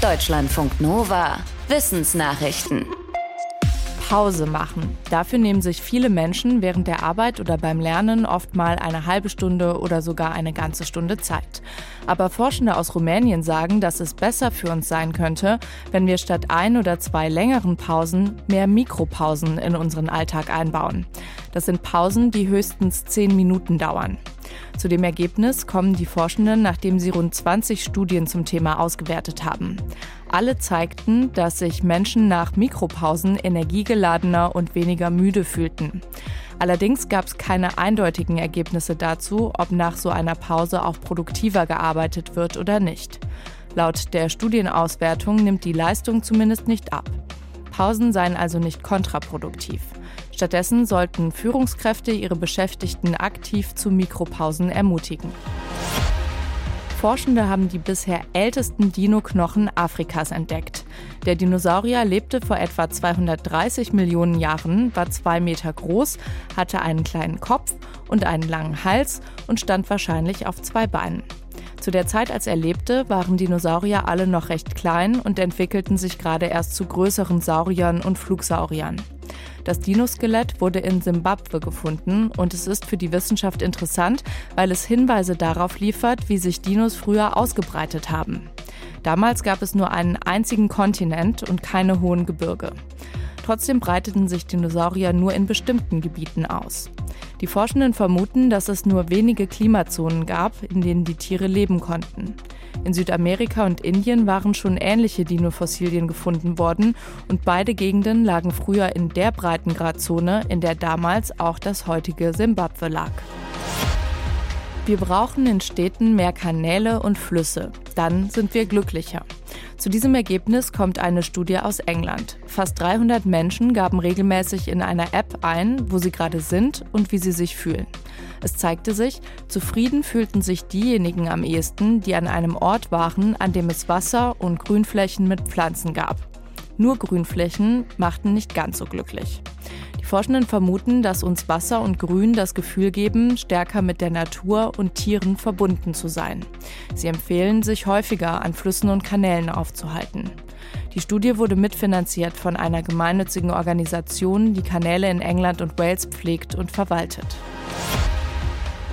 Deutschlandfunk Nova. Wissensnachrichten. Pause machen. Dafür nehmen sich viele Menschen während der Arbeit oder beim Lernen oft mal eine halbe Stunde oder sogar eine ganze Stunde Zeit. Aber Forschende aus Rumänien sagen, dass es besser für uns sein könnte, wenn wir statt ein oder zwei längeren Pausen mehr Mikropausen in unseren Alltag einbauen. Das sind Pausen, die höchstens zehn Minuten dauern. Zu dem Ergebnis kommen die Forschenden, nachdem sie rund 20 Studien zum Thema ausgewertet haben. Alle zeigten, dass sich Menschen nach Mikropausen energiegeladener und weniger müde fühlten. Allerdings gab es keine eindeutigen Ergebnisse dazu, ob nach so einer Pause auch produktiver gearbeitet wird oder nicht. Laut der Studienauswertung nimmt die Leistung zumindest nicht ab. Pausen seien also nicht kontraproduktiv. Stattdessen sollten Führungskräfte ihre Beschäftigten aktiv zu Mikropausen ermutigen. Forschende haben die bisher ältesten Dino-Knochen Afrikas entdeckt. Der Dinosaurier lebte vor etwa 230 Millionen Jahren, war zwei Meter groß, hatte einen kleinen Kopf und einen langen Hals und stand wahrscheinlich auf zwei Beinen. Zu der Zeit, als er lebte, waren Dinosaurier alle noch recht klein und entwickelten sich gerade erst zu größeren Sauriern und Flugsauriern. Das Dinoskelett wurde in Simbabwe gefunden und es ist für die Wissenschaft interessant, weil es Hinweise darauf liefert, wie sich Dinos früher ausgebreitet haben. Damals gab es nur einen einzigen Kontinent und keine hohen Gebirge. Trotzdem breiteten sich Dinosaurier nur in bestimmten Gebieten aus. Die Forschenden vermuten, dass es nur wenige Klimazonen gab, in denen die Tiere leben konnten. In Südamerika und Indien waren schon ähnliche Dinofossilien gefunden worden und beide Gegenden lagen früher in der Breitengradzone, in der damals auch das heutige Simbabwe lag. Wir brauchen in Städten mehr Kanäle und Flüsse. Dann sind wir glücklicher. Zu diesem Ergebnis kommt eine Studie aus England. Fast 300 Menschen gaben regelmäßig in einer App ein, wo sie gerade sind und wie sie sich fühlen. Es zeigte sich, zufrieden fühlten sich diejenigen am ehesten, die an einem Ort waren, an dem es Wasser und Grünflächen mit Pflanzen gab. Nur Grünflächen machten nicht ganz so glücklich. Forschenden vermuten, dass uns Wasser und Grün das Gefühl geben, stärker mit der Natur und Tieren verbunden zu sein. Sie empfehlen, sich häufiger an Flüssen und Kanälen aufzuhalten. Die Studie wurde mitfinanziert von einer gemeinnützigen Organisation, die Kanäle in England und Wales pflegt und verwaltet.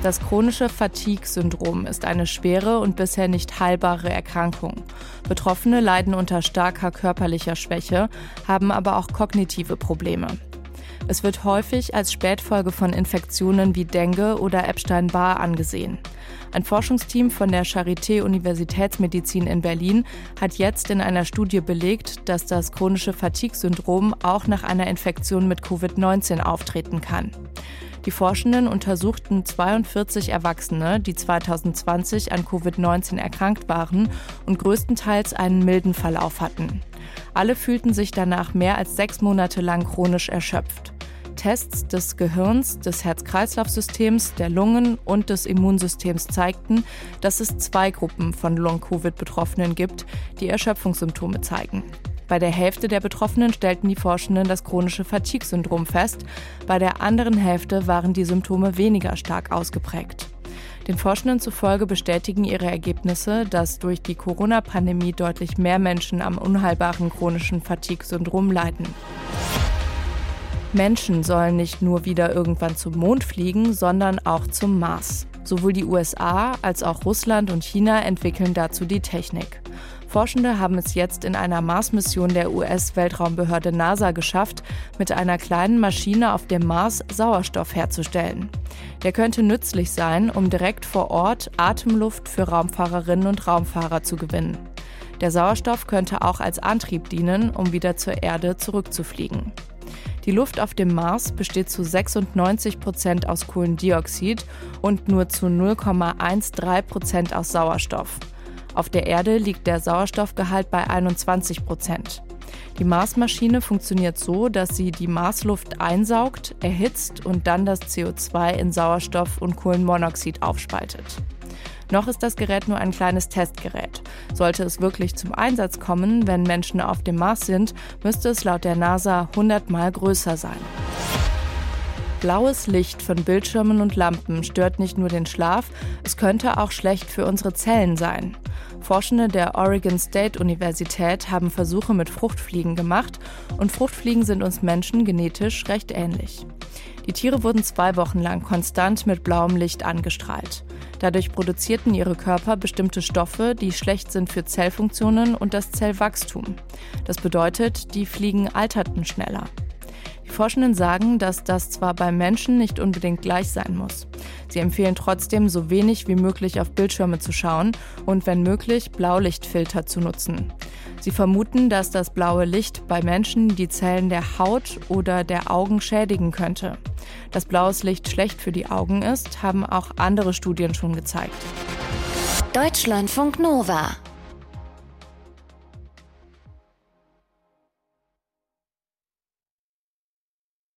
Das chronische Fatigue-Syndrom ist eine schwere und bisher nicht heilbare Erkrankung. Betroffene leiden unter starker körperlicher Schwäche, haben aber auch kognitive Probleme. Es wird häufig als Spätfolge von Infektionen wie Dengue oder Epstein-Barr angesehen. Ein Forschungsteam von der Charité Universitätsmedizin in Berlin hat jetzt in einer Studie belegt, dass das chronische Fatigue-Syndrom auch nach einer Infektion mit Covid-19 auftreten kann. Die Forschenden untersuchten 42 Erwachsene, die 2020 an Covid-19 erkrankt waren und größtenteils einen milden Verlauf hatten. Alle fühlten sich danach mehr als sechs Monate lang chronisch erschöpft. Tests des Gehirns, des Herz-Kreislauf-Systems, der Lungen und des Immunsystems zeigten, dass es zwei Gruppen von Long-Covid-Betroffenen gibt, die Erschöpfungssymptome zeigen. Bei der Hälfte der Betroffenen stellten die Forschenden das chronische Fatigue-Syndrom fest, bei der anderen Hälfte waren die Symptome weniger stark ausgeprägt. Den Forschenden zufolge bestätigen ihre Ergebnisse, dass durch die Corona-Pandemie deutlich mehr Menschen am unheilbaren chronischen Fatigue-Syndrom leiden. Menschen sollen nicht nur wieder irgendwann zum Mond fliegen, sondern auch zum Mars. Sowohl die USA als auch Russland und China entwickeln dazu die Technik. Forschende haben es jetzt in einer Mars-Mission der US-Weltraumbehörde NASA geschafft, mit einer kleinen Maschine auf dem Mars Sauerstoff herzustellen. Der könnte nützlich sein, um direkt vor Ort Atemluft für Raumfahrerinnen und Raumfahrer zu gewinnen. Der Sauerstoff könnte auch als Antrieb dienen, um wieder zur Erde zurückzufliegen. Die Luft auf dem Mars besteht zu 96 Prozent aus Kohlendioxid und nur zu 0,13 Prozent aus Sauerstoff. Auf der Erde liegt der Sauerstoffgehalt bei 21 Prozent. Die Marsmaschine funktioniert so, dass sie die Marsluft einsaugt, erhitzt und dann das CO2 in Sauerstoff und Kohlenmonoxid aufspaltet. Noch ist das Gerät nur ein kleines Testgerät. Sollte es wirklich zum Einsatz kommen, wenn Menschen auf dem Mars sind, müsste es laut der NASA 100 Mal größer sein. Blaues Licht von Bildschirmen und Lampen stört nicht nur den Schlaf, es könnte auch schlecht für unsere Zellen sein. Forschende der Oregon State Universität haben Versuche mit Fruchtfliegen gemacht und Fruchtfliegen sind uns Menschen genetisch recht ähnlich. Die Tiere wurden zwei Wochen lang konstant mit blauem Licht angestrahlt. Dadurch produzierten ihre Körper bestimmte Stoffe, die schlecht sind für Zellfunktionen und das Zellwachstum. Das bedeutet, die Fliegen alterten schneller. Forschenden sagen, dass das zwar beim Menschen nicht unbedingt gleich sein muss. Sie empfehlen trotzdem, so wenig wie möglich auf Bildschirme zu schauen und wenn möglich Blaulichtfilter zu nutzen. Sie vermuten, dass das blaue Licht bei Menschen die Zellen der Haut oder der Augen schädigen könnte. Dass blaues Licht schlecht für die Augen ist, haben auch andere Studien schon gezeigt. Deutschlandfunk Nova